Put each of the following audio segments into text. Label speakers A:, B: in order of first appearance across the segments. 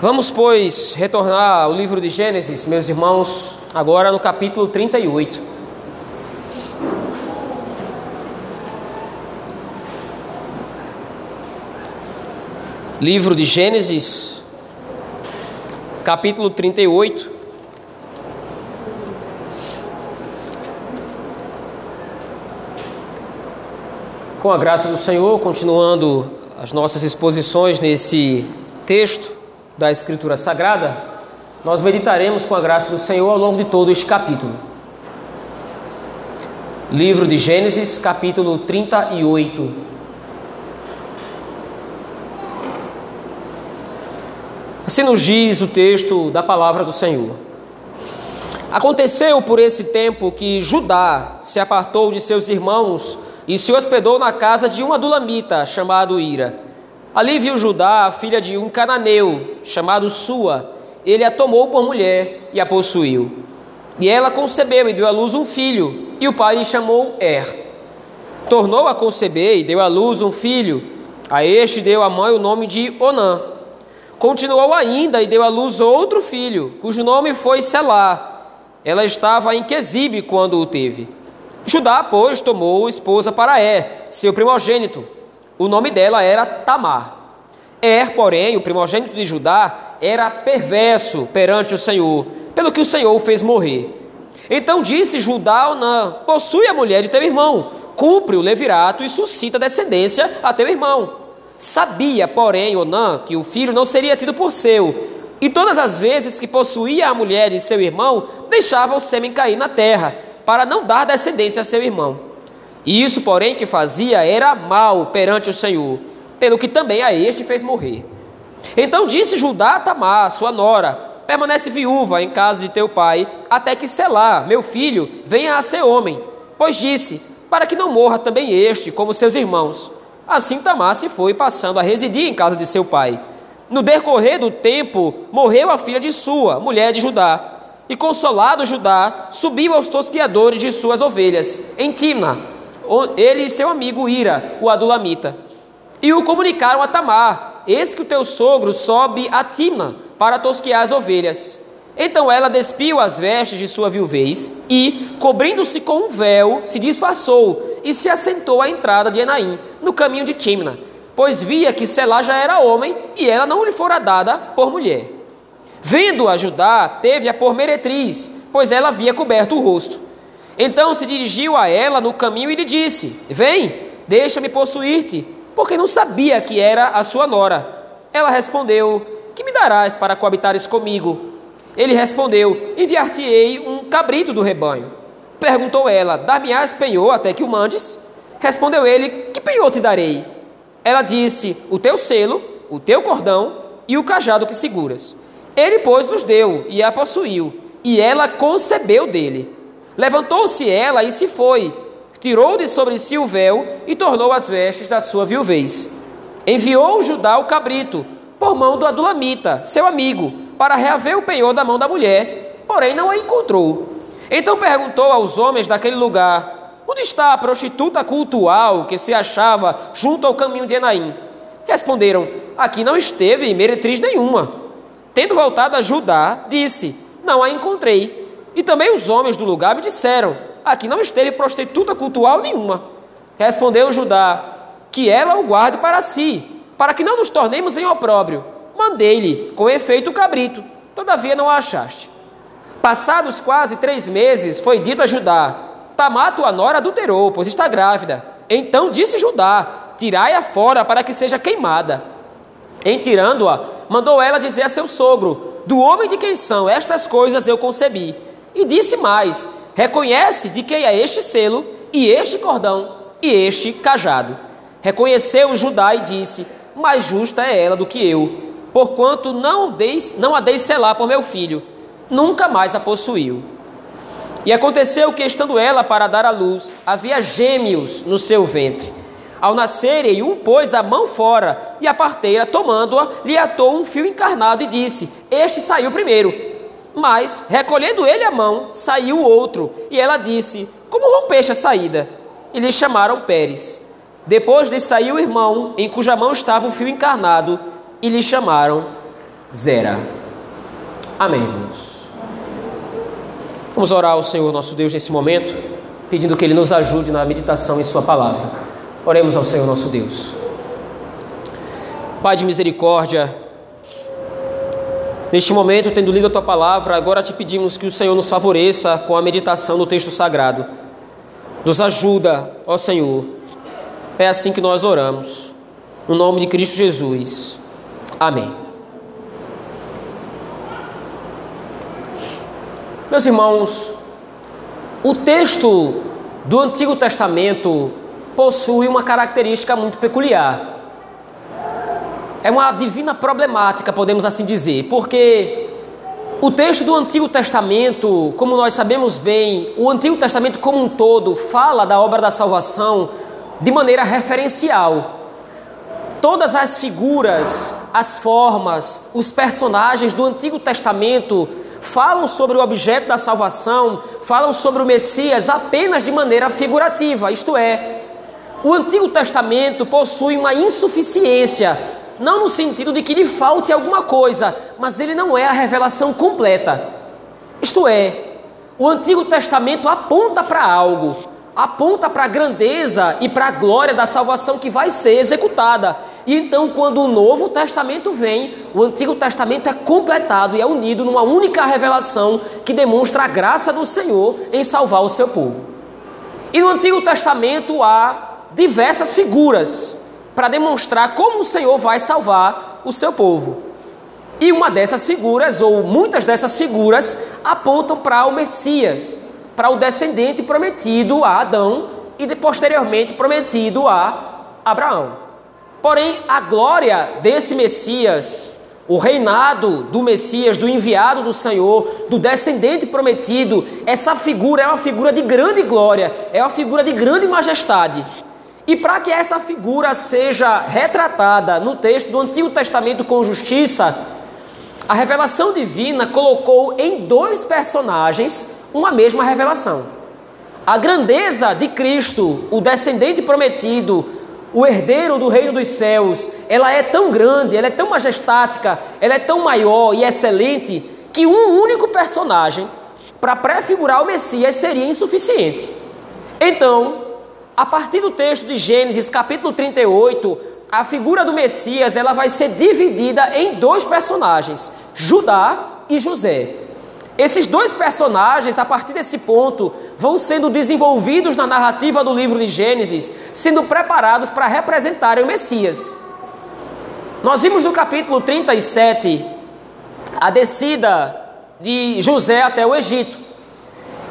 A: Vamos, pois, retornar ao livro de Gênesis, meus irmãos, agora no capítulo 38. Livro de Gênesis, capítulo 38. Com a graça do Senhor, continuando as nossas exposições nesse texto da Escritura Sagrada, nós meditaremos com a graça do Senhor ao longo de todo este capítulo. Livro de Gênesis, capítulo 38. Assim nos diz o texto da palavra do Senhor. Aconteceu por esse tempo que Judá se apartou de seus irmãos e se hospedou na casa de um adulamita chamado Ira. Ali viu Judá a filha de um cananeu chamado Sua. Ele a tomou por mulher e a possuiu. E ela concebeu e deu à luz um filho, e o pai lhe chamou Er. Tornou a conceber e deu à luz um filho. A este deu a mãe o nome de Onã. Continuou ainda e deu à luz outro filho, cujo nome foi Selá. Ela estava em Quesibe quando o teve. Judá, pois, tomou esposa para Er, seu primogênito. O nome dela era Tamar. Er, porém, o primogênito de Judá, era perverso perante o Senhor, pelo que o Senhor o fez morrer. Então disse Judá Onã: Possui a mulher de teu irmão, cumpre o levirato e suscita descendência a teu irmão. Sabia, porém, Onã que o filho não seria tido por seu, e todas as vezes que possuía a mulher de seu irmão, deixava o sêmen cair na terra para não dar descendência a seu irmão. E isso, porém, que fazia era mal perante o Senhor, pelo que também a este fez morrer. Então disse Judá a Tamar, sua nora: Permanece viúva em casa de teu pai, até que Selá, meu filho, venha a ser homem. Pois disse: Para que não morra também este, como seus irmãos. Assim Tamar se foi, passando a residir em casa de seu pai. No decorrer do tempo, morreu a filha de sua, mulher de Judá. E consolado Judá, subiu aos tosquiadores de suas ovelhas, em Tima, ele e seu amigo Ira, o adulamita. E o comunicaram a Tamar: Eis que o teu sogro sobe a Tima para tosquear as ovelhas. Então ela despiu as vestes de sua viuvez e, cobrindo-se com um véu, se disfarçou e se assentou à entrada de Enaim, no caminho de Timna, pois via que Selá já era homem e ela não lhe fora dada por mulher. Vendo-a Judá, teve-a por meretriz, pois ela havia coberto o rosto. Então se dirigiu a ela no caminho e lhe disse: Vem, deixa-me possuir-te, porque não sabia que era a sua nora. Ela respondeu: Que me darás para coabitares comigo? Ele respondeu: Enviar-te-ei um cabrito do rebanho. Perguntou ela: Dar-me-ás penhor até que o mandes? Respondeu ele: Que penhor te darei? Ela disse: O teu selo, o teu cordão e o cajado que seguras. Ele, pois, nos deu e a possuiu, e ela concebeu dele. Levantou-se ela e se foi, tirou de sobre si o véu e tornou as vestes da sua viuvez. Enviou Judá o cabrito, por mão do Adulamita, seu amigo, para reaver o penhor da mão da mulher, porém não a encontrou. Então perguntou aos homens daquele lugar: Onde está a prostituta cultual que se achava junto ao caminho de Enaim? Responderam: Aqui não esteve meretriz nenhuma. Tendo voltado a Judá, disse: Não a encontrei. E também os homens do lugar me disseram: Aqui não esteve prostituta cultual nenhuma. Respondeu Judá: Que ela o guarde para si, para que não nos tornemos em opróbrio. Mandei-lhe, com efeito, o cabrito. Todavia não a achaste. Passados quase três meses, foi dito a Judá: Tamar, tua nora, adulterou, pois está grávida. Então disse Judá: Tirai-a fora para que seja queimada. Em tirando-a, mandou ela dizer a seu sogro: Do homem de quem são estas coisas eu concebi. E disse mais: Reconhece de quem é este selo, e este cordão, e este cajado. Reconheceu Judá e disse: Mais justa é ela do que eu, porquanto não, deis, não a dei selar por meu filho. Nunca mais a possuiu. E aconteceu que, estando ela para dar à luz, havia gêmeos no seu ventre. Ao nascerem, um pôs a mão fora, e a parteira, tomando-a, lhe atou um fio encarnado e disse: Este saiu primeiro. Mas, recolhendo ele a mão, saiu o outro, e ela disse: Como rompeste a saída? E lhe chamaram Pérez. Depois lhe saiu o irmão, em cuja mão estava o fio encarnado, e lhe chamaram Zera. Amém, irmãos. Vamos orar ao Senhor nosso Deus nesse momento, pedindo que Ele nos ajude na meditação em Sua palavra. Oremos ao Senhor nosso Deus. Pai de misericórdia, neste momento, tendo lido a Tua palavra, agora te pedimos que o Senhor nos favoreça com a meditação do texto sagrado. Nos ajuda, ó Senhor. É assim que nós oramos. No nome de Cristo Jesus. Amém. Meus irmãos, o texto do Antigo Testamento possui uma característica muito peculiar. É uma divina problemática, podemos assim dizer, porque o texto do Antigo Testamento, como nós sabemos bem, o Antigo Testamento como um todo fala da obra da salvação de maneira referencial. Todas as figuras, as formas, os personagens do Antigo Testamento falam sobre o objeto da salvação, falam sobre o Messias apenas de maneira figurativa, isto é, o Antigo Testamento possui uma insuficiência, não no sentido de que lhe falte alguma coisa, mas ele não é a revelação completa. Isto é, o Antigo Testamento aponta para algo, aponta para a grandeza e para a glória da salvação que vai ser executada. E então, quando o Novo Testamento vem, o Antigo Testamento é completado e é unido numa única revelação que demonstra a graça do Senhor em salvar o seu povo. E no Antigo Testamento há diversas figuras para demonstrar como o Senhor vai salvar o seu povo. E uma dessas figuras, ou muitas dessas figuras, apontam para o Messias, para o descendente prometido a Adão e posteriormente prometido a Abraão. Porém, a glória desse Messias, o reinado do Messias, do enviado do Senhor, do descendente prometido, essa figura é uma figura de grande glória, é uma figura de grande majestade. E para que essa figura seja retratada no texto do Antigo Testamento com justiça, a revelação divina colocou em dois personagens uma mesma revelação. A grandeza de Cristo, o descendente prometido, o herdeiro do reino dos céus, ela é tão grande, ela é tão majestática, ela é tão maior e excelente que um único personagem para prefigurar o Messias seria insuficiente. Então, a partir do texto de Gênesis, capítulo 38, a figura do Messias, ela vai ser dividida em dois personagens, Judá e José. Esses dois personagens, a partir desse ponto, vão sendo desenvolvidos na narrativa do livro de Gênesis, sendo preparados para representarem o Messias. Nós vimos no capítulo 37 a descida de José até o Egito.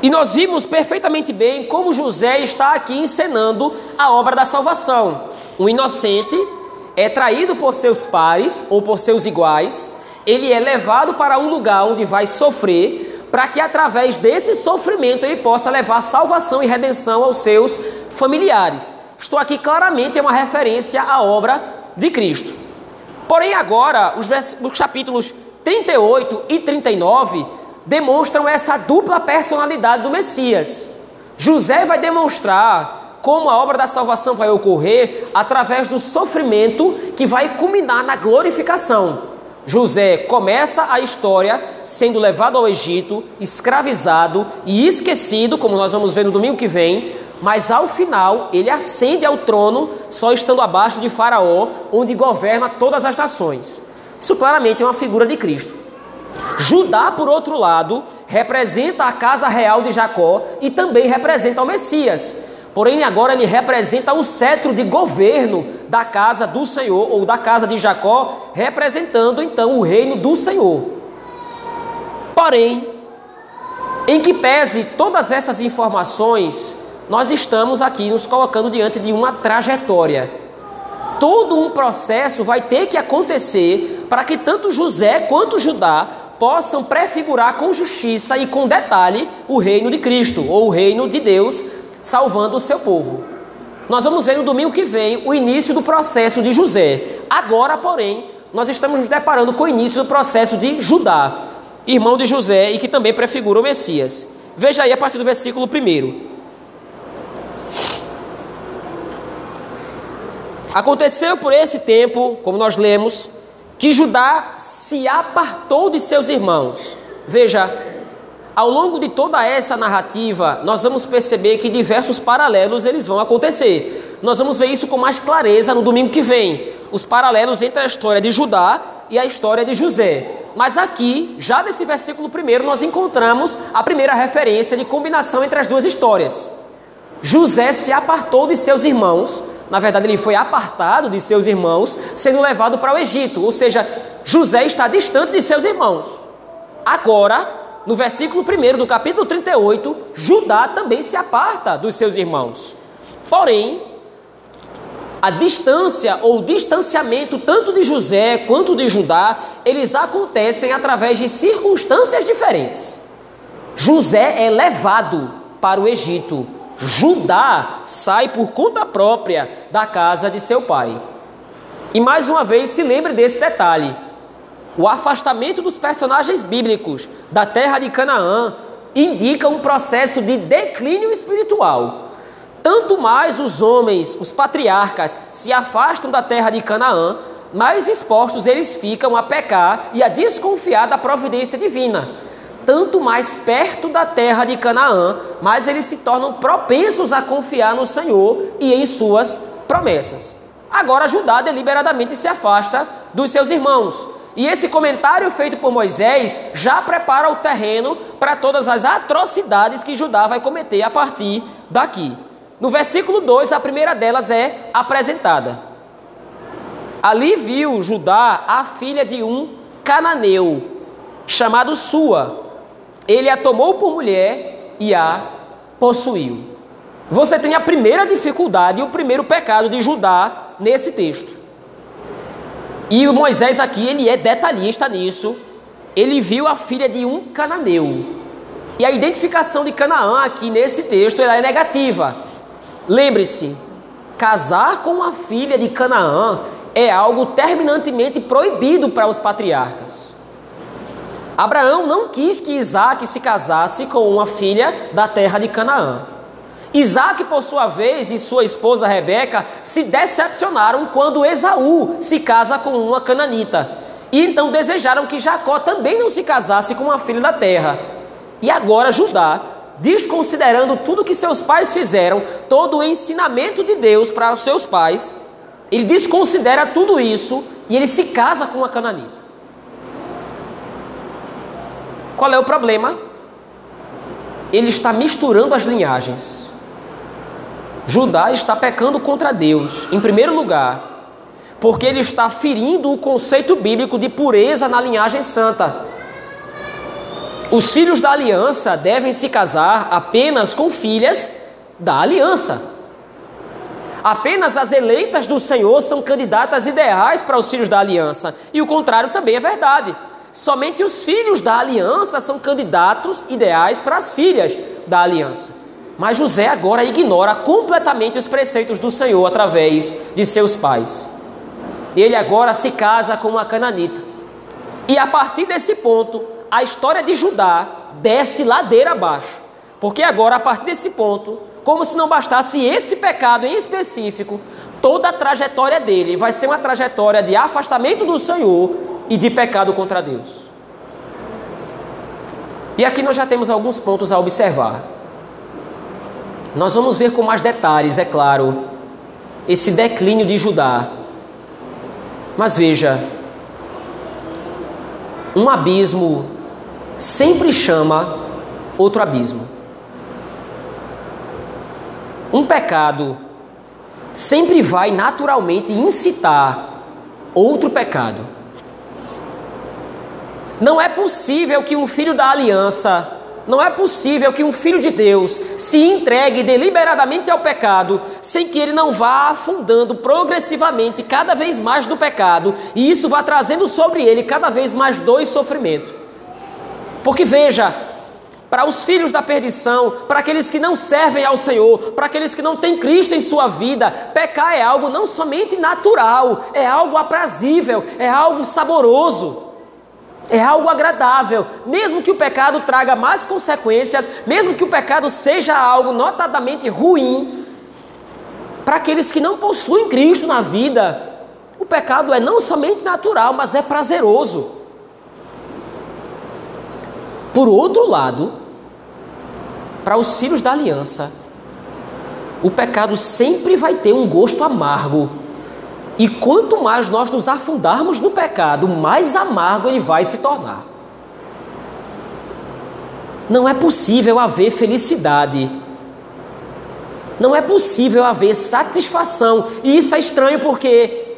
A: E nós vimos perfeitamente bem como José está aqui encenando a obra da salvação. Um inocente é traído por seus pais ou por seus iguais, ele é levado para um lugar onde vai sofrer, para que através desse sofrimento ele possa levar salvação e redenção aos seus familiares. Estou aqui claramente é uma referência à obra de Cristo. Porém, agora, os, os capítulos 38 e 39 demonstram essa dupla personalidade do Messias. José vai demonstrar como a obra da salvação vai ocorrer através do sofrimento que vai culminar na glorificação. José começa a história sendo levado ao Egito, escravizado e esquecido, como nós vamos ver no domingo que vem, mas ao final ele ascende ao trono, só estando abaixo de Faraó, onde governa todas as nações. Isso claramente é uma figura de Cristo. Judá, por outro lado, representa a casa real de Jacó e também representa o Messias. Porém, agora ele representa o cetro de governo da casa do Senhor, ou da casa de Jacó, representando então o reino do Senhor. Porém, em que pese todas essas informações, nós estamos aqui nos colocando diante de uma trajetória. Todo um processo vai ter que acontecer para que tanto José quanto Judá possam prefigurar com justiça e com detalhe o reino de Cristo, ou o reino de Deus salvando o seu povo. Nós vamos ver no domingo que vem o início do processo de José. Agora, porém, nós estamos nos deparando com o início do processo de Judá, irmão de José e que também prefigura o Messias. Veja aí a partir do versículo 1. Aconteceu por esse tempo, como nós lemos, que Judá se apartou de seus irmãos. Veja, ao longo de toda essa narrativa, nós vamos perceber que diversos paralelos eles vão acontecer. Nós vamos ver isso com mais clareza no domingo que vem. Os paralelos entre a história de Judá e a história de José. Mas aqui, já nesse versículo primeiro, nós encontramos a primeira referência de combinação entre as duas histórias. José se apartou de seus irmãos, na verdade, ele foi apartado de seus irmãos, sendo levado para o Egito, ou seja, José está distante de seus irmãos. Agora, no versículo 1 do capítulo 38, Judá também se aparta dos seus irmãos. Porém, a distância ou distanciamento tanto de José quanto de Judá, eles acontecem através de circunstâncias diferentes. José é levado para o Egito. Judá sai por conta própria da casa de seu pai. E mais uma vez se lembre desse detalhe. O afastamento dos personagens bíblicos da terra de Canaã indica um processo de declínio espiritual tanto mais os homens, os patriarcas, se afastam da terra de Canaã, mais expostos eles ficam a pecar e a desconfiar da providência divina. Tanto mais perto da terra de Canaã, mais eles se tornam propensos a confiar no Senhor e em suas promessas. Agora Judá deliberadamente se afasta dos seus irmãos. E esse comentário feito por Moisés já prepara o terreno para todas as atrocidades que Judá vai cometer a partir daqui. No versículo 2, a primeira delas é apresentada. Ali viu Judá a filha de um cananeu, chamado Sua. Ele a tomou por mulher e a possuiu. Você tem a primeira dificuldade e o primeiro pecado de Judá nesse texto. E Moisés aqui, ele é detalhista nisso. Ele viu a filha de um cananeu. E a identificação de Canaã aqui nesse texto ela é negativa. Lembre-se, casar com uma filha de Canaã é algo terminantemente proibido para os patriarcas. Abraão não quis que Isaac se casasse com uma filha da terra de Canaã. Isaac, por sua vez, e sua esposa Rebeca se decepcionaram quando Esaú se casa com uma cananita. E então desejaram que Jacó também não se casasse com uma filha da terra. E agora Judá desconsiderando tudo que seus pais fizeram, todo o ensinamento de Deus para os seus pais, ele desconsidera tudo isso e ele se casa com uma cananita. Qual é o problema? Ele está misturando as linhagens. Judá está pecando contra Deus, em primeiro lugar, porque ele está ferindo o conceito bíblico de pureza na linhagem santa. Os filhos da aliança devem se casar apenas com filhas da aliança. Apenas as eleitas do Senhor são candidatas ideais para os filhos da aliança. E o contrário também é verdade. Somente os filhos da aliança são candidatos ideais para as filhas da aliança. Mas José agora ignora completamente os preceitos do Senhor através de seus pais. Ele agora se casa com uma cananita. E a partir desse ponto, a história de Judá desce ladeira abaixo. Porque agora, a partir desse ponto, como se não bastasse esse pecado em específico, toda a trajetória dele vai ser uma trajetória de afastamento do Senhor e de pecado contra Deus. E aqui nós já temos alguns pontos a observar. Nós vamos ver com mais detalhes, é claro, esse declínio de Judá. Mas veja, um abismo sempre chama outro abismo. Um pecado sempre vai naturalmente incitar outro pecado. Não é possível que um filho da aliança, não é possível que um filho de Deus se entregue deliberadamente ao pecado sem que ele não vá afundando progressivamente cada vez mais no pecado e isso vá trazendo sobre ele cada vez mais dor e sofrimento. Porque veja, para os filhos da perdição, para aqueles que não servem ao Senhor, para aqueles que não têm Cristo em sua vida, pecar é algo não somente natural, é algo aprazível, é algo saboroso, é algo agradável. Mesmo que o pecado traga mais consequências, mesmo que o pecado seja algo notadamente ruim, para aqueles que não possuem Cristo na vida, O pecado é não somente natural, mas é prazeroso. Por outro lado, para os filhos da aliança, o pecado sempre vai ter um gosto amargo. E quanto mais nós nos afundarmos no pecado, mais amargo ele vai se tornar. Não é possível haver felicidade. Não é possível haver satisfação. E isso é estranho porque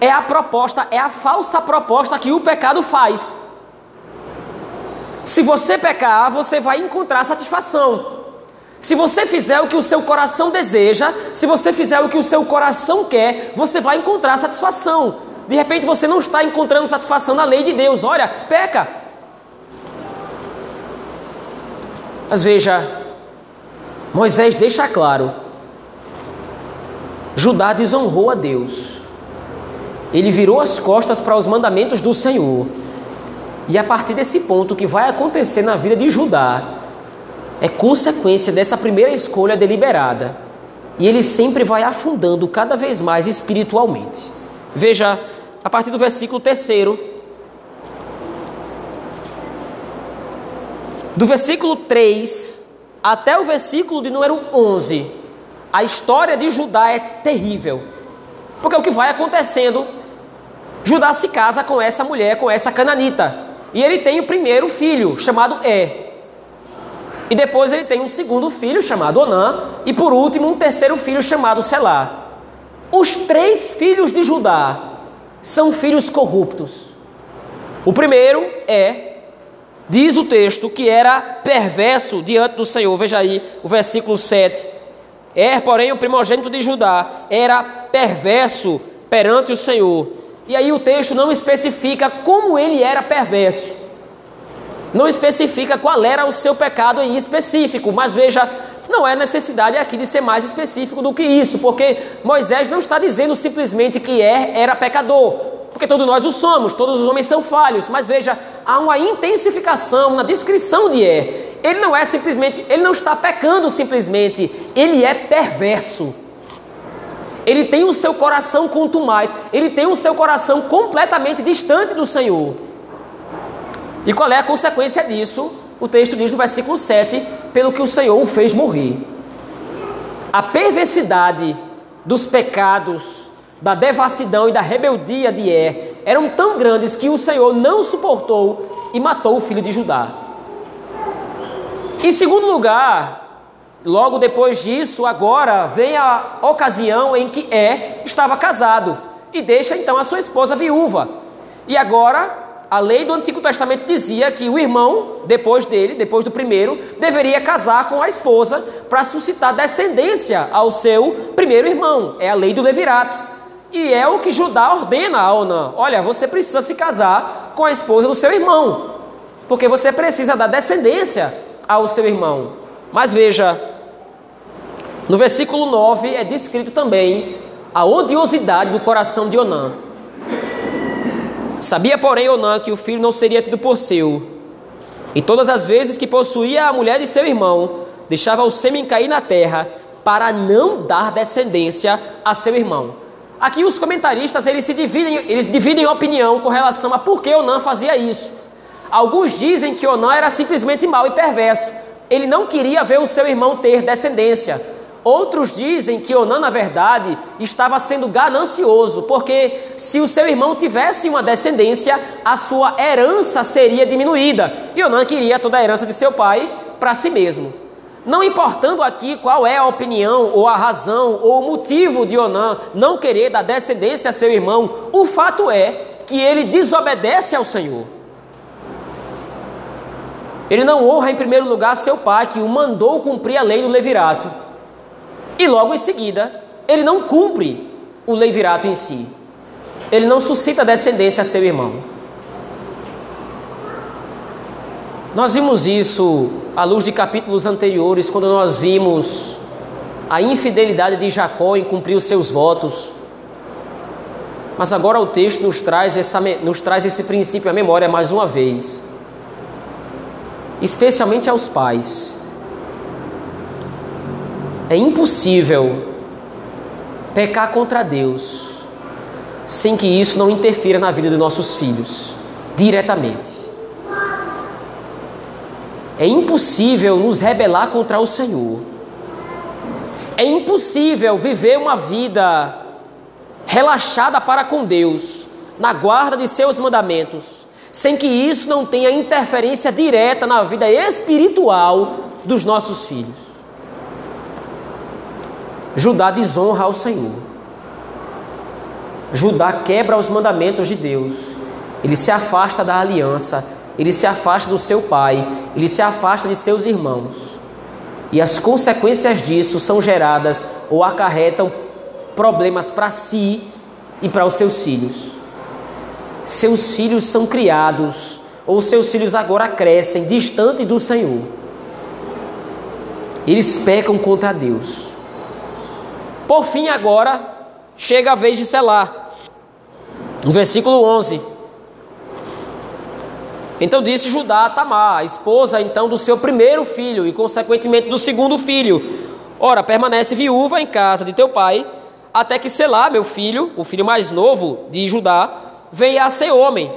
A: é a proposta, é a falsa proposta que o pecado faz. Se você pecar, você vai encontrar satisfação. Se você fizer o que o seu coração deseja, se você fizer o que o seu coração quer, você vai encontrar satisfação. De repente você não está encontrando satisfação na lei de Deus. Olha, peca. Mas veja, Moisés deixa claro: Judá desonrou a Deus. Ele virou as costas para os mandamentos do Senhor. E a partir desse ponto, o que vai acontecer na vida de Judá é consequência dessa primeira escolha deliberada. E ele sempre vai afundando cada vez mais espiritualmente. Veja, a partir do versículo 3. Do versículo 3 até o versículo de número 11, a história de Judá é terrível. Porque o que vai acontecendo, Judá se casa com essa mulher, com essa cananita. E ele tem o primeiro filho, chamado É. E depois ele tem um segundo filho chamado Onã, e por último um terceiro filho chamado Selá. Os três filhos de Judá são filhos corruptos. O primeiro é, diz o texto, que era perverso diante do Senhor. Veja aí o versículo 7. Er, porém, o primogênito de Judá era perverso perante o Senhor. E aí o texto não especifica como ele era perverso não especifica qual era o seu pecado em específico, mas veja, não é necessidade aqui de ser mais específico do que isso, porque Moisés não está dizendo simplesmente que Er era pecador, porque todos nós o somos, todos os homens são falhos, mas veja, há uma intensificação na descrição de Er. Ele não é simplesmente, ele não está pecando simplesmente, ele é perverso. Ele tem o seu coração contumaz, ele tem o seu coração completamente distante do Senhor. E qual é a consequência disso? O texto diz no versículo 7: pelo que o Senhor o fez morrer. A perversidade dos pecados, da devassidão e da rebeldia de Er eram tão grandes que o Senhor não suportou e matou o filho de Judá. Em segundo lugar, logo depois disso, agora vem a ocasião em que É estava casado e deixa então a sua esposa viúva. E agora a lei do Antigo Testamento dizia que o irmão, depois dele, depois do primeiro, deveria casar com a esposa para suscitar descendência ao seu primeiro irmão. É a lei do levirato. E é o que Judá ordena a Onã: olha, você precisa se casar com a esposa do seu irmão, porque você precisa dar descendência ao seu irmão. Mas veja, no versículo 9 é descrito também a odiosidade do coração de Onã. Sabia, porém, Onã que o filho não seria tido por seu. E todas as vezes que possuía a mulher de seu irmão, deixava o sêmen cair na terra para não dar descendência a seu irmão. Aqui os comentaristas eles se dividem, eles dividem opinião com relação a por que Onã fazia isso. Alguns dizem que Onã era simplesmente mau e perverso. Ele não queria ver o seu irmão ter descendência. Outros dizem que Onã, na verdade, estava sendo ganancioso, porque se o seu irmão tivesse uma descendência, a sua herança seria diminuída. E Onã queria toda a herança de seu pai para si mesmo. Não importando aqui qual é a opinião, ou a razão, ou o motivo de Onã não querer dar descendência a seu irmão, o fato é que ele desobedece ao Senhor. Ele não honra em primeiro lugar seu pai, que o mandou cumprir a lei do levirato. E logo em seguida, ele não cumpre o levirato em si. Ele não suscita descendência a seu irmão. Nós vimos isso à luz de capítulos anteriores, quando nós vimos a infidelidade de Jacó em cumprir os seus votos. Mas agora o texto nos traz, essa, nos traz esse princípio à memória mais uma vez, especialmente aos pais. É impossível pecar contra Deus sem que isso não interfira na vida de nossos filhos, diretamente. É impossível nos rebelar contra o Senhor. É impossível viver uma vida relaxada para com Deus, na guarda de seus mandamentos, sem que isso não tenha interferência direta na vida espiritual dos nossos filhos. Judá desonra ao Senhor. Judá quebra os mandamentos de Deus. Ele se afasta da aliança, ele se afasta do seu pai, ele se afasta de seus irmãos. E as consequências disso são geradas ou acarretam problemas para si e para os seus filhos. Seus filhos são criados, ou seus filhos agora crescem distante do Senhor. Eles pecam contra Deus. Por fim, agora, chega a vez de selar. No versículo 11. Então disse Judá a Tamar, esposa então do seu primeiro filho e consequentemente do segundo filho: Ora, permanece viúva em casa de teu pai até que Selá, meu filho, o filho mais novo de Judá, venha a ser homem,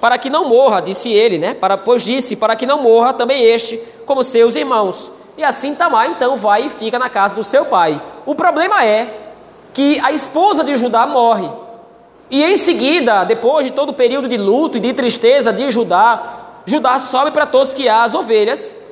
A: para que não morra, disse ele, né? Para, pois disse, para que não morra também este, como seus irmãos. E assim Tamar então vai e fica na casa do seu pai. O problema é que a esposa de Judá morre. E em seguida, depois de todo o período de luto e de tristeza de Judá, Judá sobe para tosquiar as ovelhas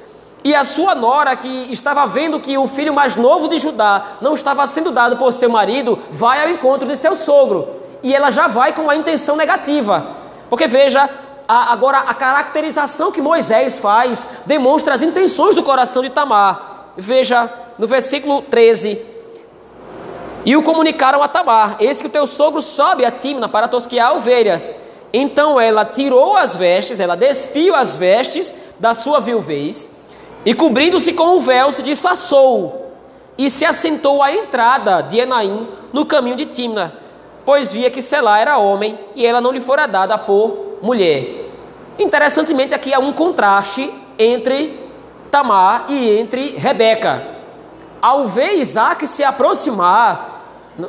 A: e a sua nora, que estava vendo que o filho mais novo de Judá não estava sendo dado por seu marido, vai ao encontro de seu sogro. E ela já vai com a intenção negativa. Porque veja, a, agora a caracterização que Moisés faz demonstra as intenções do coração de Tamar. Veja no versículo 13. E o comunicaram a Tamar: Eis que o teu sogro sobe a Timna para tosquear ovelhas. Então ela tirou as vestes, ela despiu as vestes da sua viuvez e cobrindo-se com um véu, se disfarçou e se assentou à entrada de Enaim no caminho de Timna, pois via que Selá era homem e ela não lhe fora dada por mulher. Interessantemente, aqui há um contraste entre Tamar e entre Rebeca. Ao ver Isaac se aproximar,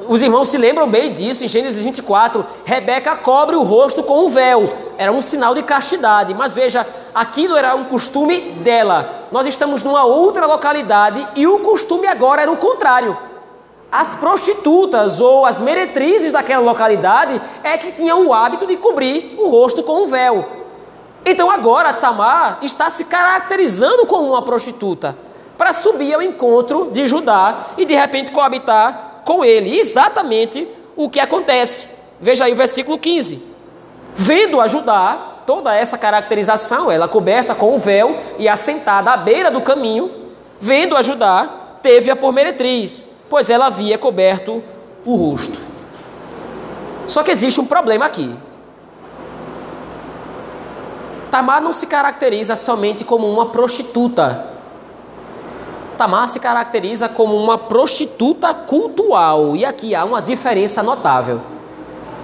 A: os irmãos se lembram bem disso em Gênesis 24. Rebeca cobre o rosto com um véu, era um sinal de castidade, mas veja, aquilo era um costume dela. Nós estamos numa outra localidade e o costume agora era o contrário. As prostitutas ou as meretrizes daquela localidade é que tinham o hábito de cobrir o rosto com um véu. Então agora Tamar está se caracterizando como uma prostituta para subir ao encontro de Judá e de repente coabitar com ele. Exatamente o que acontece. Veja aí o versículo 15. Vendo ajudar toda essa caracterização, ela coberta com o véu e assentada à beira do caminho, vendo ajudar, teve a por meretriz, pois ela havia coberto o rosto. Só que existe um problema aqui. Tamar não se caracteriza somente como uma prostituta, Tamar se caracteriza como uma prostituta cultual, e aqui há uma diferença notável.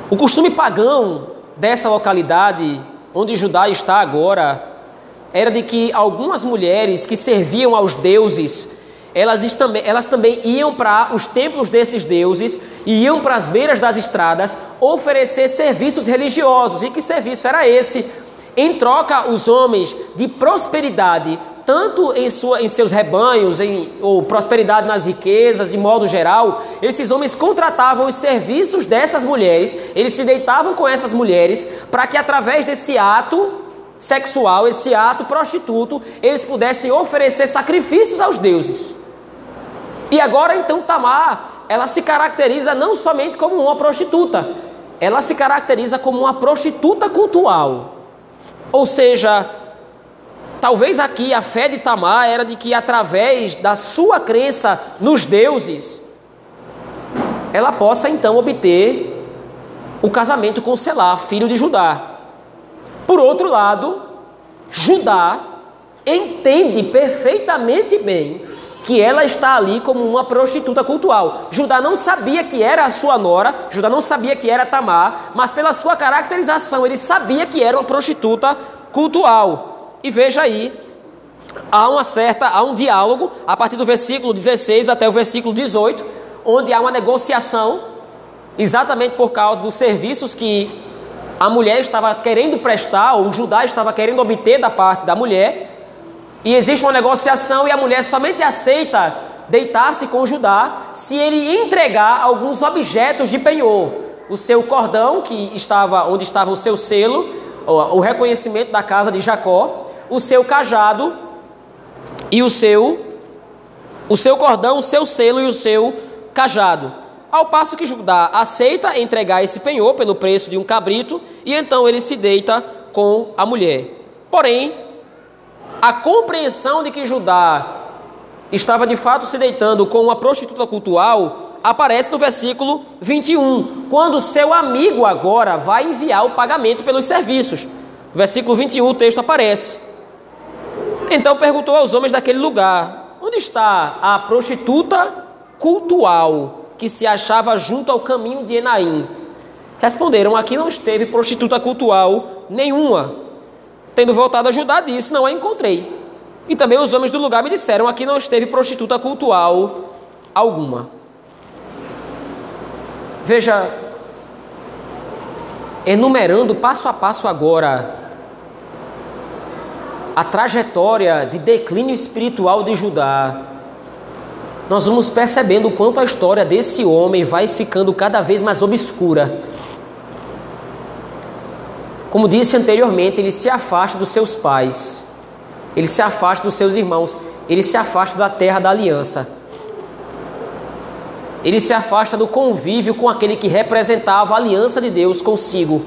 A: O costume pagão dessa localidade, onde Judá está agora, era de que algumas mulheres que serviam aos deuses, elas também, elas também iam para os templos desses deuses e iam para as beiras das estradas oferecer serviços religiosos. E que serviço era esse? Em troca, os homens de prosperidade tanto em, sua, em seus rebanhos, em, ou prosperidade nas riquezas, de modo geral, esses homens contratavam os serviços dessas mulheres, eles se deitavam com essas mulheres, para que através desse ato sexual, esse ato prostituto, eles pudessem oferecer sacrifícios aos deuses. E agora então Tamar, ela se caracteriza não somente como uma prostituta, ela se caracteriza como uma prostituta cultural. Ou seja, Talvez aqui a fé de Tamar era de que através da sua crença nos deuses, ela possa então obter o casamento com Selá, filho de Judá. Por outro lado, Judá entende perfeitamente bem que ela está ali como uma prostituta cultural. Judá não sabia que era a sua nora, Judá não sabia que era Tamar, mas pela sua caracterização ele sabia que era uma prostituta cultural. E veja aí, há uma certa, há um diálogo a partir do versículo 16 até o versículo 18, onde há uma negociação exatamente por causa dos serviços que a mulher estava querendo prestar, ou o Judá estava querendo obter da parte da mulher, e existe uma negociação e a mulher somente aceita deitar-se com Judá se ele entregar alguns objetos de penhor. O seu cordão, que estava onde estava o seu selo, o reconhecimento da casa de Jacó, o seu cajado e o seu o seu cordão, o seu selo e o seu cajado. Ao passo que Judá aceita entregar esse penhor pelo preço de um cabrito e então ele se deita com a mulher. Porém, a compreensão de que Judá estava de fato se deitando com uma prostituta cultual aparece no versículo 21, quando seu amigo agora vai enviar o pagamento pelos serviços. Versículo 21 o texto aparece. Então perguntou aos homens daquele lugar: Onde está a prostituta cultual que se achava junto ao caminho de Enaim? Responderam: Aqui não esteve prostituta cultual nenhuma. Tendo voltado a Judá, disse: Não a encontrei. E também os homens do lugar me disseram: Aqui não esteve prostituta cultual alguma. Veja, enumerando passo a passo agora a trajetória de declínio espiritual de Judá, nós vamos percebendo o quanto a história desse homem vai ficando cada vez mais obscura. Como disse anteriormente, ele se afasta dos seus pais, ele se afasta dos seus irmãos, ele se afasta da terra da aliança. Ele se afasta do convívio com aquele que representava a aliança de Deus consigo.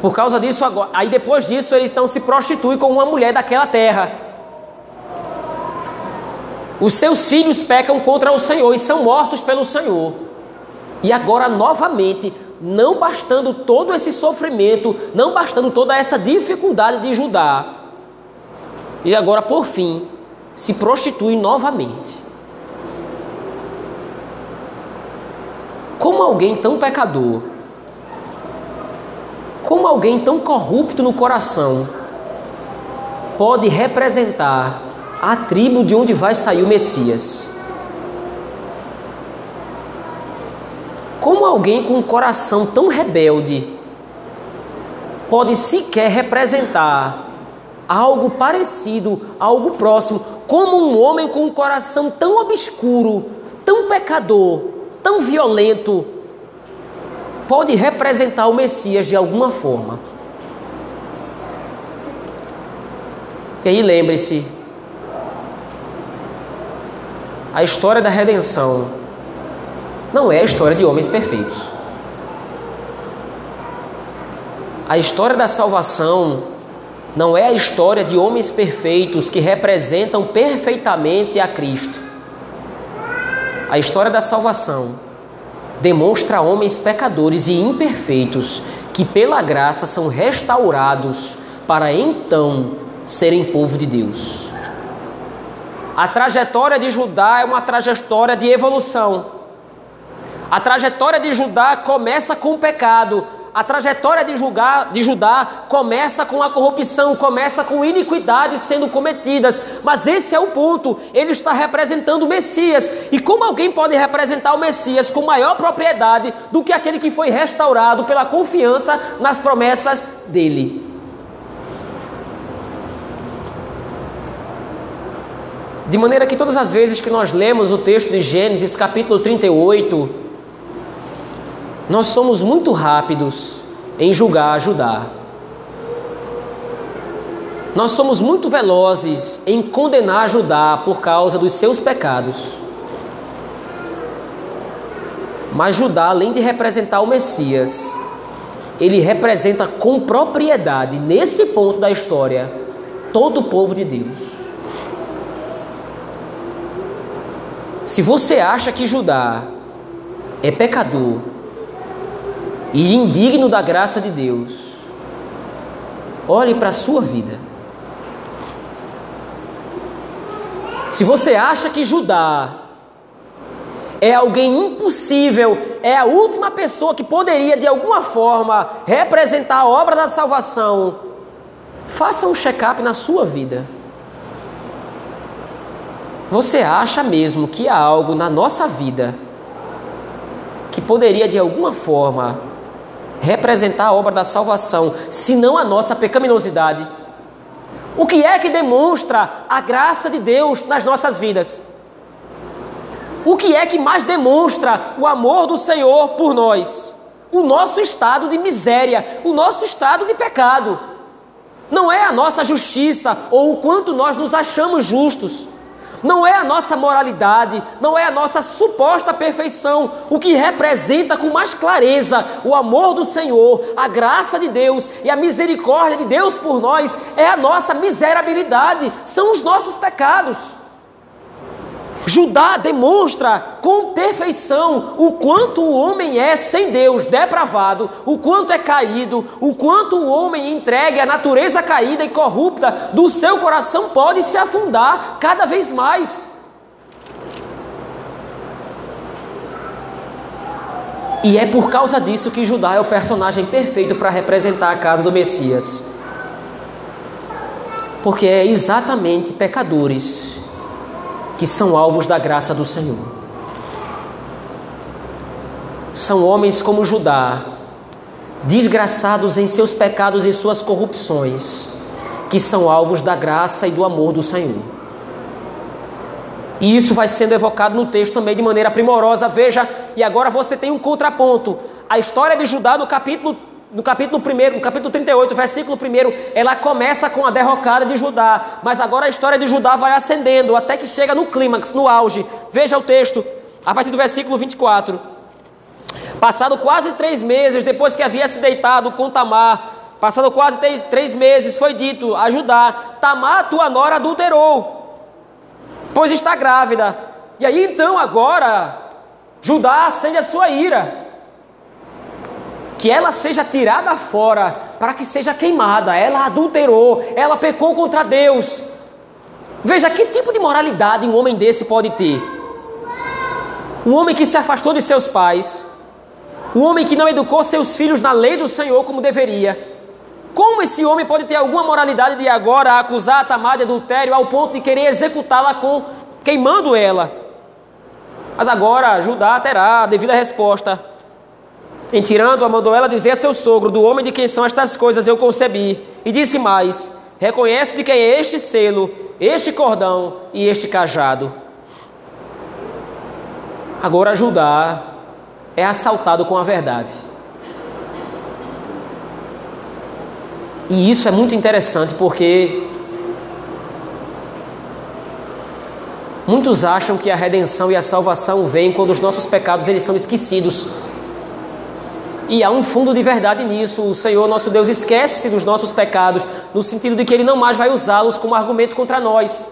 A: Por causa disso, agora, aí depois disso, ele então se prostitui com uma mulher daquela terra. Os seus filhos pecam contra o Senhor e são mortos pelo Senhor. E agora, novamente, não bastando todo esse sofrimento, não bastando toda essa dificuldade de Judá, e agora, por fim, se prostitui novamente. Como alguém tão pecador, como alguém tão corrupto no coração, pode representar a tribo de onde vai sair o Messias. Como alguém com um coração tão rebelde pode sequer representar algo parecido, algo próximo, como um homem com um coração tão obscuro, tão pecador, tão violento, pode representar o Messias de alguma forma. E aí lembre-se, a história da redenção não é a história de homens perfeitos. A história da salvação não é a história de homens perfeitos que representam perfeitamente a Cristo. A história da salvação demonstra homens pecadores e imperfeitos que, pela graça, são restaurados para então serem povo de Deus. A trajetória de Judá é uma trajetória de evolução. A trajetória de Judá começa com o pecado. A trajetória de, julgar, de Judá começa com a corrupção, começa com iniquidades sendo cometidas. Mas esse é o ponto. Ele está representando o Messias. E como alguém pode representar o Messias com maior propriedade do que aquele que foi restaurado pela confiança nas promessas dele? De maneira que todas as vezes que nós lemos o texto de Gênesis, capítulo 38, nós somos muito rápidos em julgar Judá. Nós somos muito velozes em condenar Judá por causa dos seus pecados. Mas Judá, além de representar o Messias, ele representa com propriedade, nesse ponto da história, todo o povo de Deus. Se você acha que Judá é pecador e indigno da graça de Deus, olhe para a sua vida. Se você acha que Judá é alguém impossível, é a última pessoa que poderia de alguma forma representar a obra da salvação, faça um check-up na sua vida. Você acha mesmo que há algo na nossa vida poderia de alguma forma representar a obra da salvação, se não a nossa pecaminosidade? O que é que demonstra a graça de Deus nas nossas vidas? O que é que mais demonstra o amor do Senhor por nós? O nosso estado de miséria, o nosso estado de pecado. Não é a nossa justiça ou o quanto nós nos achamos justos. Não é a nossa moralidade, não é a nossa suposta perfeição. O que representa com mais clareza o amor do Senhor, a graça de Deus e a misericórdia de Deus por nós é a nossa miserabilidade, são os nossos pecados. Judá demonstra com perfeição o quanto o homem é sem Deus, depravado, o quanto é caído, o quanto o homem entregue à natureza caída e corrupta do seu coração pode se afundar cada vez mais. E é por causa disso que Judá é o personagem perfeito para representar a casa do Messias. Porque é exatamente pecadores que são alvos da graça do Senhor. São homens como Judá, desgraçados em seus pecados e suas corrupções, que são alvos da graça e do amor do Senhor. E isso vai sendo evocado no texto também de maneira primorosa. Veja, e agora você tem um contraponto. A história de Judá no capítulo no capítulo 1, no capítulo 38, versículo 1, ela começa com a derrocada de Judá, mas agora a história de Judá vai ascendendo até que chega no clímax, no auge. Veja o texto, a partir do versículo 24. Passado quase três meses depois que havia se deitado com Tamar, passado quase três, três meses, foi dito a Judá: Tamar, tua nora, adulterou, pois está grávida. E aí então, agora, Judá acende a sua ira que ela seja tirada fora para que seja queimada. Ela adulterou, ela pecou contra Deus. Veja que tipo de moralidade um homem desse pode ter. Um homem que se afastou de seus pais, um homem que não educou seus filhos na lei do Senhor como deveria. Como esse homem pode ter alguma moralidade de agora acusar a Tamar de adultério ao ponto de querer executá-la com queimando ela? Mas agora Judá terá a devida resposta. Em tirando-a, mandou ela dizer a seu sogro: Do homem de quem são estas coisas eu concebi. E disse mais: Reconhece de quem é este selo, este cordão e este cajado. Agora Judá é assaltado com a verdade. E isso é muito interessante porque muitos acham que a redenção e a salvação vêm quando os nossos pecados eles são esquecidos e há um fundo de verdade nisso. O Senhor, nosso Deus, esquece dos nossos pecados, no sentido de que Ele não mais vai usá-los como argumento contra nós.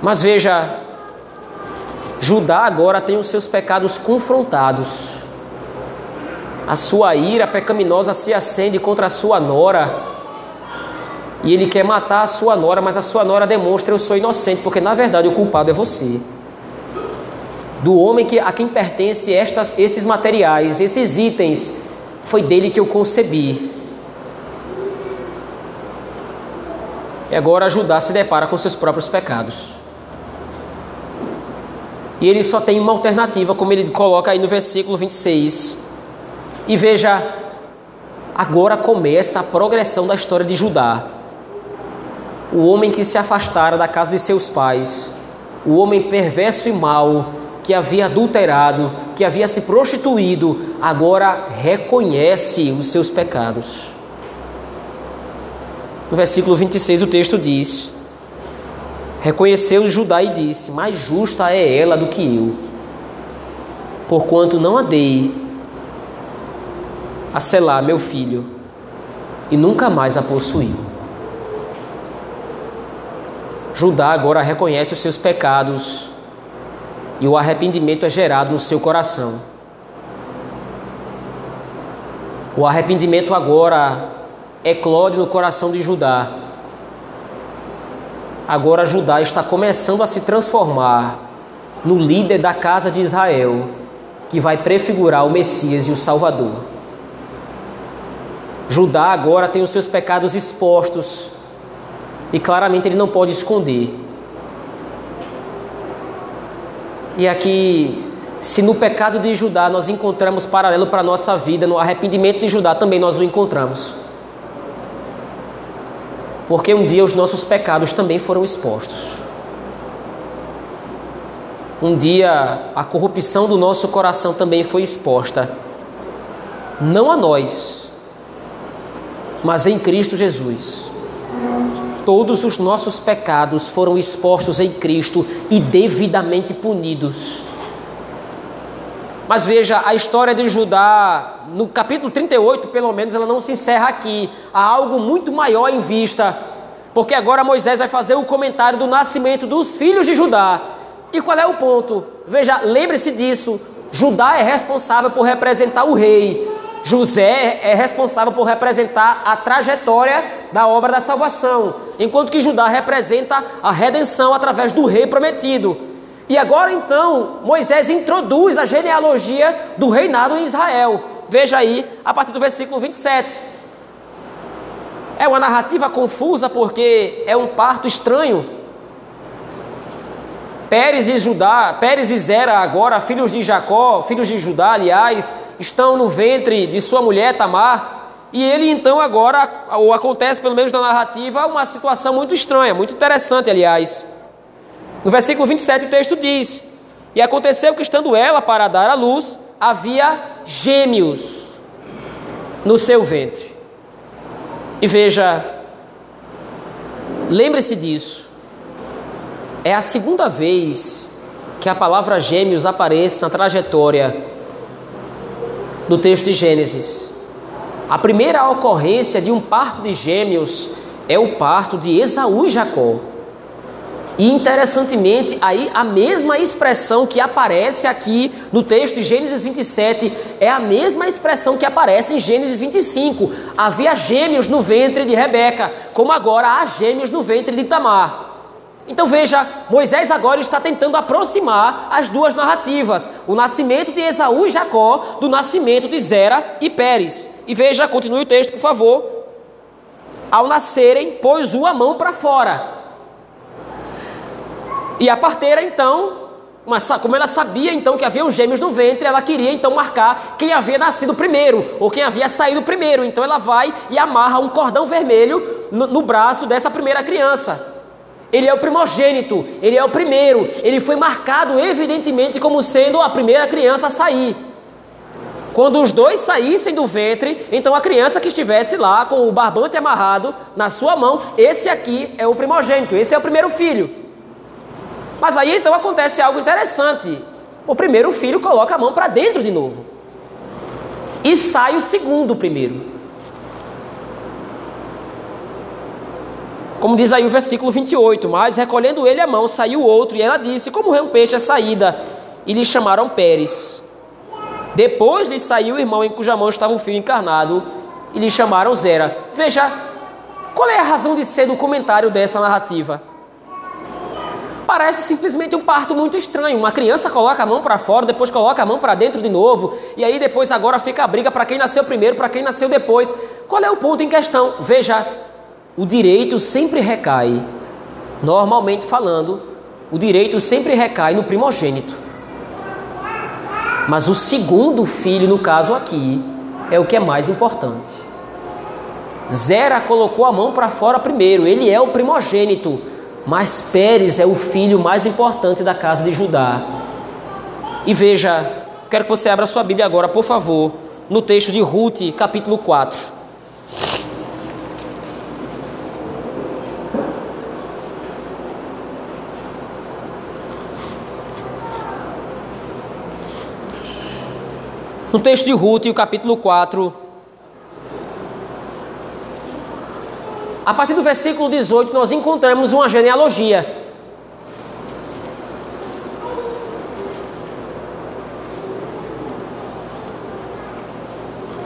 A: Mas veja, Judá agora tem os seus pecados confrontados. A sua ira pecaminosa se acende contra a sua nora. E ele quer matar a sua nora, mas a sua nora demonstra eu sou inocente, porque na verdade o culpado é você do homem que, a quem pertence estas, esses materiais, esses itens, foi dele que eu concebi. E agora Judá se depara com seus próprios pecados. E ele só tem uma alternativa, como ele coloca aí no versículo 26. E veja, agora começa a progressão da história de Judá. O homem que se afastara da casa de seus pais, o homem perverso e mau, que havia adulterado, que havia se prostituído, agora reconhece os seus pecados. No versículo 26 o texto diz: Reconheceu Judá e disse: Mais justa é ela do que eu, porquanto não a dei a selar meu filho, e nunca mais a possuiu. Judá agora reconhece os seus pecados e o arrependimento é gerado no seu coração. O arrependimento agora eclode no coração de Judá. Agora Judá está começando a se transformar no líder da casa de Israel, que vai prefigurar o Messias e o Salvador. Judá agora tem os seus pecados expostos e claramente ele não pode esconder. E aqui se no pecado de Judá nós encontramos paralelo para a nossa vida, no arrependimento de Judá também nós o encontramos. Porque um dia os nossos pecados também foram expostos. Um dia a corrupção do nosso coração também foi exposta. Não a nós, mas em Cristo Jesus. Todos os nossos pecados foram expostos em Cristo e devidamente punidos. Mas veja, a história de Judá, no capítulo 38, pelo menos, ela não se encerra aqui. Há algo muito maior em vista. Porque agora Moisés vai fazer o comentário do nascimento dos filhos de Judá. E qual é o ponto? Veja, lembre-se disso. Judá é responsável por representar o rei. José é responsável por representar a trajetória da obra da salvação, enquanto que Judá representa a redenção através do rei prometido. E agora então, Moisés introduz a genealogia do reinado em Israel. Veja aí, a partir do versículo 27. É uma narrativa confusa porque é um parto estranho. Pérez e Judá, Pérez e Zera agora, filhos de Jacó, filhos de Judá, aliás, estão no ventre de sua mulher Tamar. E ele então agora, ou acontece pelo menos na narrativa, uma situação muito estranha, muito interessante, aliás. No versículo 27 o texto diz: E aconteceu que estando ela para dar à luz, havia gêmeos no seu ventre. E veja, lembre-se disso. É a segunda vez que a palavra gêmeos aparece na trajetória do texto de Gênesis. A primeira ocorrência de um parto de gêmeos é o parto de Esaú e Jacó. E interessantemente, aí a mesma expressão que aparece aqui no texto de Gênesis 27 é a mesma expressão que aparece em Gênesis 25. Havia gêmeos no ventre de Rebeca, como agora há gêmeos no ventre de Tamar. Então veja, Moisés agora está tentando aproximar as duas narrativas, o nascimento de Esaú e Jacó do nascimento de Zera e Pérez. E veja, continue o texto, por favor. Ao nascerem, pôs uma mão para fora. E a parteira então, mas como ela sabia então que havia os gêmeos no ventre, ela queria então marcar quem havia nascido primeiro ou quem havia saído primeiro. Então ela vai e amarra um cordão vermelho no, no braço dessa primeira criança. Ele é o primogênito, ele é o primeiro, ele foi marcado evidentemente como sendo a primeira criança a sair. Quando os dois saíssem do ventre, então a criança que estivesse lá com o barbante amarrado na sua mão, esse aqui é o primogênito, esse é o primeiro filho. Mas aí então acontece algo interessante. O primeiro filho coloca a mão para dentro de novo. E sai o segundo primeiro. Como diz aí o versículo 28, mas recolhendo ele a mão, saiu outro, e ela disse: Como é um peixe a saída? E lhe chamaram Pérez. Depois lhe saiu o irmão em cuja mão estava o filho encarnado, e lhe chamaram Zera. Veja, qual é a razão de ser do comentário dessa narrativa? Parece simplesmente um parto muito estranho. Uma criança coloca a mão para fora, depois coloca a mão para dentro de novo, e aí depois agora fica a briga para quem nasceu primeiro, para quem nasceu depois. Qual é o ponto em questão? Veja, o direito sempre recai, normalmente falando, o direito sempre recai no primogênito. Mas o segundo filho, no caso aqui, é o que é mais importante. Zera colocou a mão para fora primeiro, ele é o primogênito, mas Pérez é o filho mais importante da casa de Judá. E veja, quero que você abra sua Bíblia agora, por favor, no texto de Ruth, capítulo 4. No texto de Ruth, o capítulo 4, a partir do versículo 18, nós encontramos uma genealogia.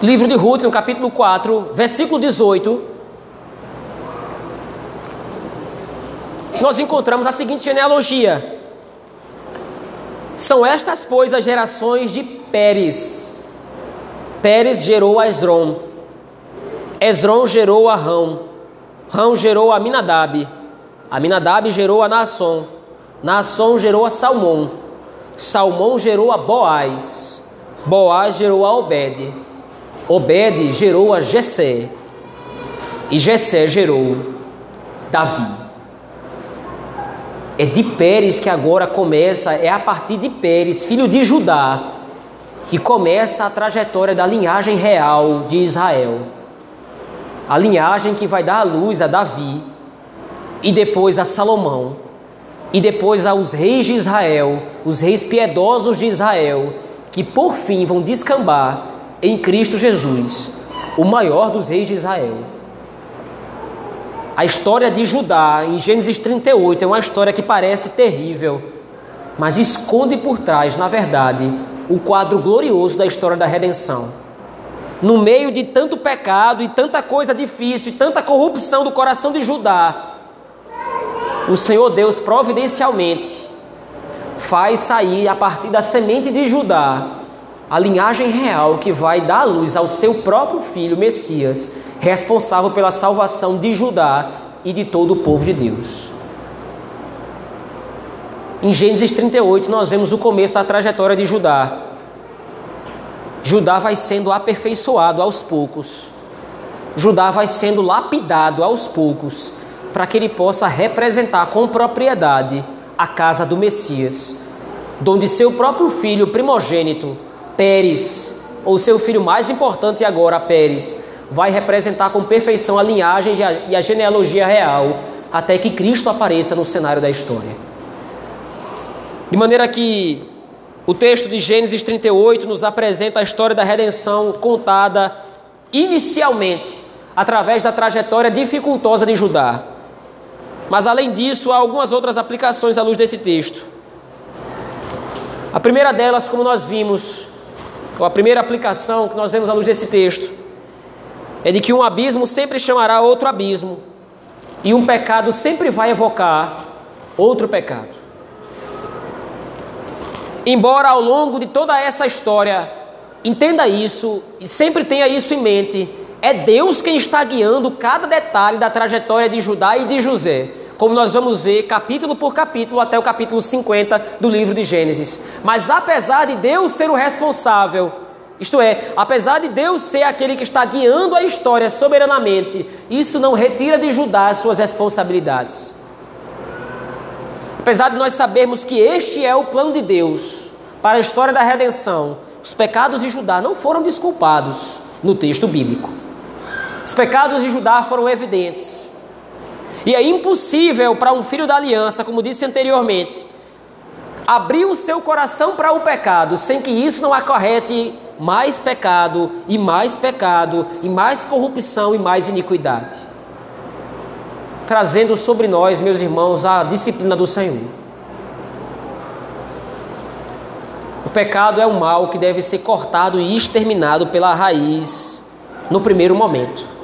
A: Livro de Ruth, no capítulo 4, versículo 18. Nós encontramos a seguinte genealogia. São estas, pois, as gerações de Pérez. Pérez gerou a Esron. Esron gerou a Rão. Rão gerou a Minadab. Aminadab gerou a Naasson. Naasson gerou a Salmão. Salmão gerou a Boaz, Boaz gerou a Obed, Obed gerou a Jessé, e Jessé gerou Davi. É de Pérez que agora começa, é a partir de Pérez, filho de Judá, que começa a trajetória da linhagem real de Israel. A linhagem que vai dar a luz a Davi e depois a Salomão e depois aos reis de Israel, os reis piedosos de Israel, que por fim vão descambar em Cristo Jesus, o maior dos reis de Israel. A história de Judá, em Gênesis 38, é uma história que parece terrível, mas esconde por trás, na verdade, o quadro glorioso da história da redenção. No meio de tanto pecado e tanta coisa difícil, e tanta corrupção do coração de Judá, o Senhor Deus providencialmente faz sair a partir da semente de Judá a linhagem real que vai dar luz ao seu próprio filho Messias, responsável pela salvação de Judá e de todo o povo de Deus. Em Gênesis 38, nós vemos o começo da trajetória de Judá. Judá vai sendo aperfeiçoado aos poucos. Judá vai sendo lapidado aos poucos para que ele possa representar com propriedade a casa do Messias, donde seu próprio filho primogênito, Pérez, ou seu filho mais importante agora, Pérez, vai representar com perfeição a linhagem e a genealogia real, até que Cristo apareça no cenário da história. De maneira que o texto de Gênesis 38 nos apresenta a história da redenção contada inicialmente através da trajetória dificultosa de Judá. Mas além disso, há algumas outras aplicações à luz desse texto. A primeira delas, como nós vimos, ou a primeira aplicação que nós vemos à luz desse texto, é de que um abismo sempre chamará outro abismo, e um pecado sempre vai evocar outro pecado. Embora ao longo de toda essa história, entenda isso e sempre tenha isso em mente, é Deus quem está guiando cada detalhe da trajetória de Judá e de José, como nós vamos ver capítulo por capítulo até o capítulo 50 do livro de Gênesis. Mas apesar de Deus ser o responsável, isto é, apesar de Deus ser aquele que está guiando a história soberanamente, isso não retira de Judá as suas responsabilidades. Apesar de nós sabermos que este é o plano de Deus para a história da redenção, os pecados de Judá não foram desculpados no texto bíblico. Os pecados de Judá foram evidentes. E é impossível para um filho da aliança, como disse anteriormente, abrir o seu coração para o pecado sem que isso não acarrete mais pecado e mais pecado e mais corrupção e mais iniquidade. Trazendo sobre nós, meus irmãos, a disciplina do Senhor. O pecado é um mal que deve ser cortado e exterminado pela raiz no primeiro momento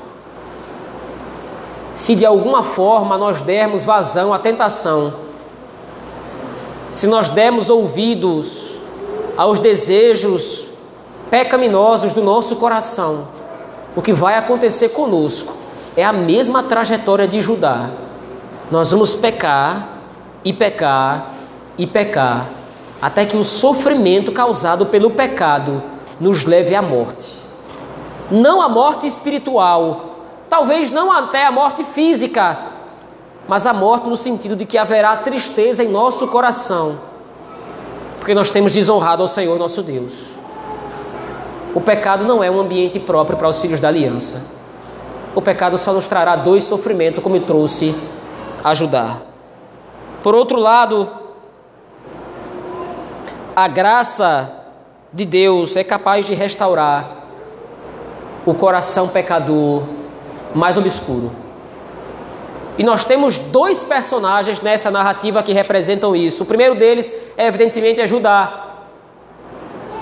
A: se de alguma forma nós dermos vazão à tentação, se nós dermos ouvidos aos desejos pecaminosos do nosso coração, o que vai acontecer conosco é a mesma trajetória de Judá. Nós vamos pecar e pecar e pecar, até que o sofrimento causado pelo pecado nos leve à morte. Não a morte espiritual, Talvez não até a morte física, mas a morte no sentido de que haverá tristeza em nosso coração, porque nós temos desonrado ao Senhor nosso Deus. O pecado não é um ambiente próprio para os filhos da aliança. O pecado só nos trará dois sofrimentos, como trouxe ajudar. Por outro lado, a graça de Deus é capaz de restaurar o coração pecador mais obscuro. E nós temos dois personagens nessa narrativa que representam isso. O primeiro deles, é, evidentemente, é.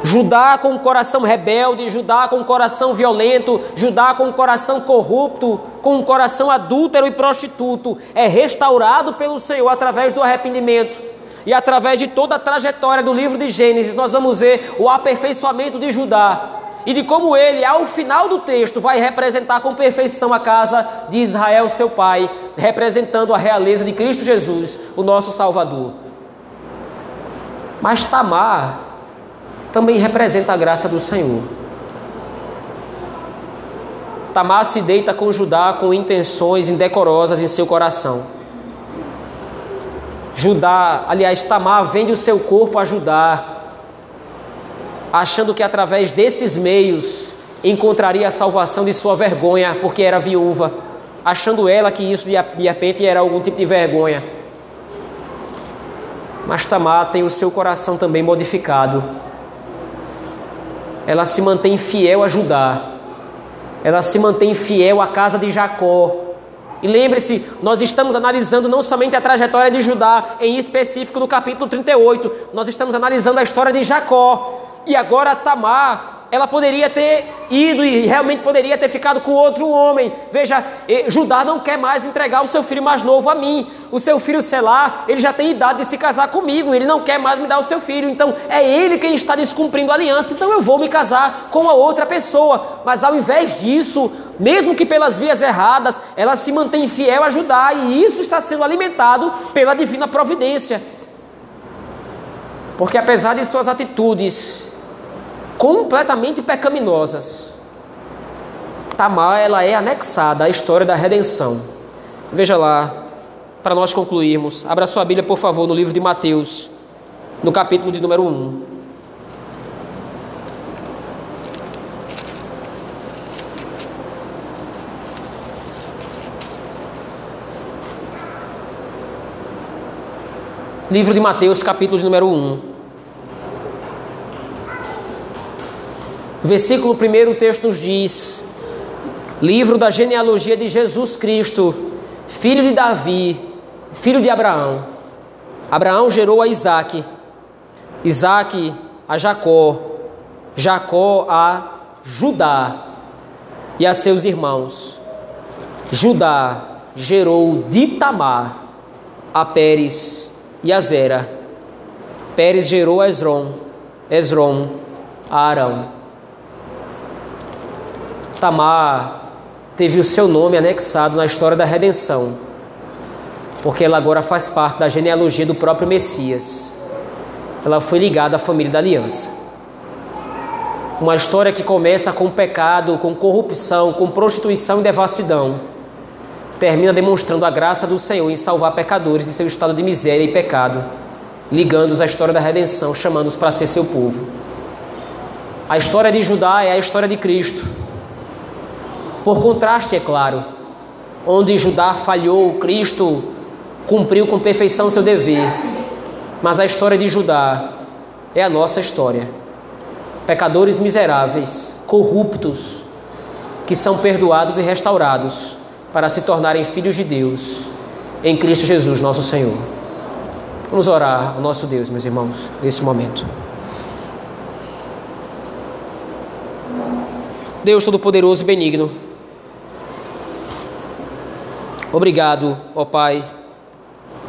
A: Judá com o coração rebelde, Judá com o coração violento, Judá com o coração corrupto, com o coração adúltero e prostituto, é restaurado pelo Senhor através do arrependimento. E através de toda a trajetória do livro de Gênesis, nós vamos ver o aperfeiçoamento de Judá e de como ele, ao final do texto, vai representar com perfeição a casa de Israel, seu pai, representando a realeza de Cristo Jesus, o nosso Salvador. Mas Tamar também representa a graça do Senhor. Tamar se deita com Judá com intenções indecorosas em seu coração. Judá, aliás, Tamar vende o seu corpo a Judá, achando que através desses meios encontraria a salvação de sua vergonha, porque era viúva, achando ela que isso de repente era algum tipo de vergonha. Mas Tamar tem o seu coração também modificado. Ela se mantém fiel a Judá. Ela se mantém fiel à casa de Jacó. E lembre-se, nós estamos analisando não somente a trajetória de Judá, em específico no capítulo 38, nós estamos analisando a história de Jacó. E agora Tamar ela poderia ter ido e realmente poderia ter ficado com outro homem. Veja, Judá não quer mais entregar o seu filho mais novo a mim. O seu filho Selá, ele já tem idade de se casar comigo, ele não quer mais me dar o seu filho. Então é ele quem está descumprindo a aliança, então eu vou me casar com a outra pessoa. Mas ao invés disso, mesmo que pelas vias erradas, ela se mantém fiel a Judá e isso está sendo alimentado pela divina providência. Porque apesar de suas atitudes completamente pecaminosas. Tamar ela é anexada à história da redenção. Veja lá, para nós concluirmos, abra sua Bíblia, por favor, no livro de Mateus, no capítulo de número 1. Livro de Mateus, capítulo de número 1. Versículo 1, o texto nos diz: Livro da genealogia de Jesus Cristo, filho de Davi, filho de Abraão. Abraão gerou a Isaac, Isaac a Jacó, Jacó a Judá e a seus irmãos. Judá gerou de Tamar a Pérez e a Zera. Pérez gerou a Esron, Esron a Arão. Tamar teve o seu nome anexado na história da redenção, porque ela agora faz parte da genealogia do próprio Messias. Ela foi ligada à família da aliança. Uma história que começa com pecado, com corrupção, com prostituição e devassidão, termina demonstrando a graça do Senhor em salvar pecadores em seu estado de miséria e pecado, ligando-os à história da redenção, chamando-os para ser seu povo. A história de Judá é a história de Cristo por contraste, é claro, onde Judá falhou, Cristo cumpriu com perfeição seu dever. Mas a história de Judá é a nossa história. Pecadores miseráveis, corruptos, que são perdoados e restaurados para se tornarem filhos de Deus em Cristo Jesus, nosso Senhor. Vamos orar ao nosso Deus, meus irmãos, nesse momento. Deus Todo-Poderoso e Benigno, Obrigado, ó Pai,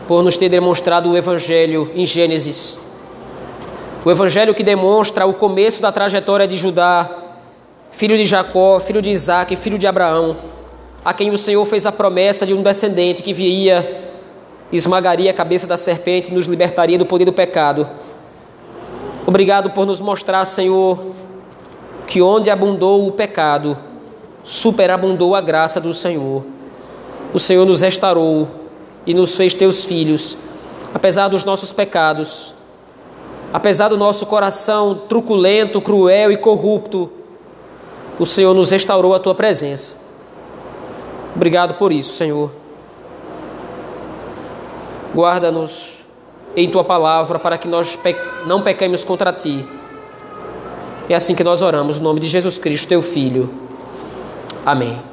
A: por nos ter demonstrado o Evangelho em Gênesis. O Evangelho que demonstra o começo da trajetória de Judá, filho de Jacó, filho de Isaac, filho de Abraão, a quem o Senhor fez a promessa de um descendente que viria, esmagaria a cabeça da serpente e nos libertaria do poder do pecado. Obrigado por nos mostrar, Senhor, que onde abundou o pecado, superabundou a graça do Senhor o Senhor nos restaurou e nos fez teus filhos, apesar dos nossos pecados, apesar do nosso coração truculento, cruel e corrupto, o Senhor nos restaurou a tua presença. Obrigado por isso, Senhor. Guarda-nos em tua palavra para que nós não pequemos contra ti. É assim que nós oramos, no nome de Jesus Cristo, teu Filho. Amém.